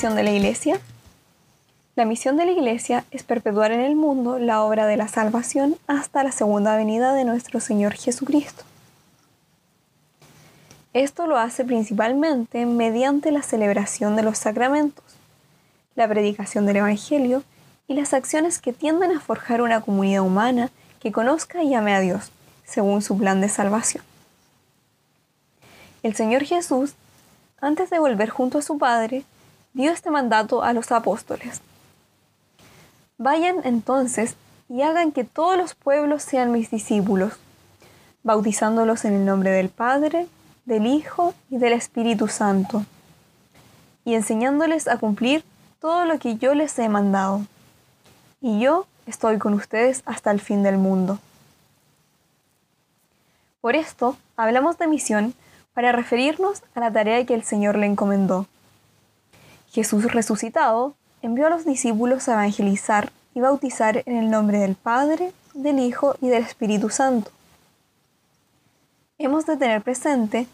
misión de la Iglesia? La misión de la Iglesia es perpetuar en el mundo la obra de la salvación hasta la segunda venida de nuestro Señor Jesucristo. Esto lo hace principalmente mediante la celebración de los sacramentos, la predicación del Evangelio y las acciones que tienden a forjar una comunidad humana que conozca y ame a Dios, según su plan de salvación. El Señor Jesús, antes de volver junto a su Padre, dio este mandato a los apóstoles. Vayan entonces y hagan que todos los pueblos sean mis discípulos, bautizándolos en el nombre del Padre, del Hijo y del Espíritu Santo, y enseñándoles a cumplir todo lo que yo les he mandado. Y yo estoy con ustedes hasta el fin del mundo. Por esto, hablamos de misión para referirnos a la tarea que el Señor le encomendó. Jesús resucitado envió a los discípulos a evangelizar y bautizar en el nombre del Padre, del Hijo y del Espíritu Santo. Hemos de tener presente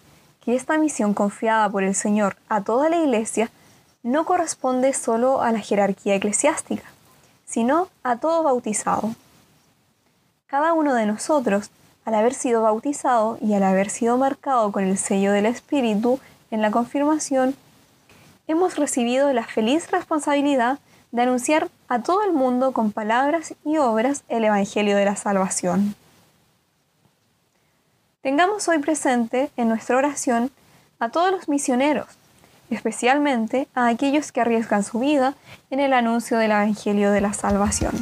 que esta misión confiada por el Señor a toda la Iglesia no corresponde solo a la jerarquía eclesiástica, sino a todo bautizado. Cada uno de nosotros, al haber sido bautizado y al haber sido marcado con el sello del Espíritu en la confirmación, hemos recibido la feliz responsabilidad de anunciar a todo el mundo con palabras y obras el Evangelio de la Salvación. Tengamos hoy presente en nuestra oración a todos los misioneros, especialmente a aquellos que arriesgan su vida en el anuncio del Evangelio de la Salvación.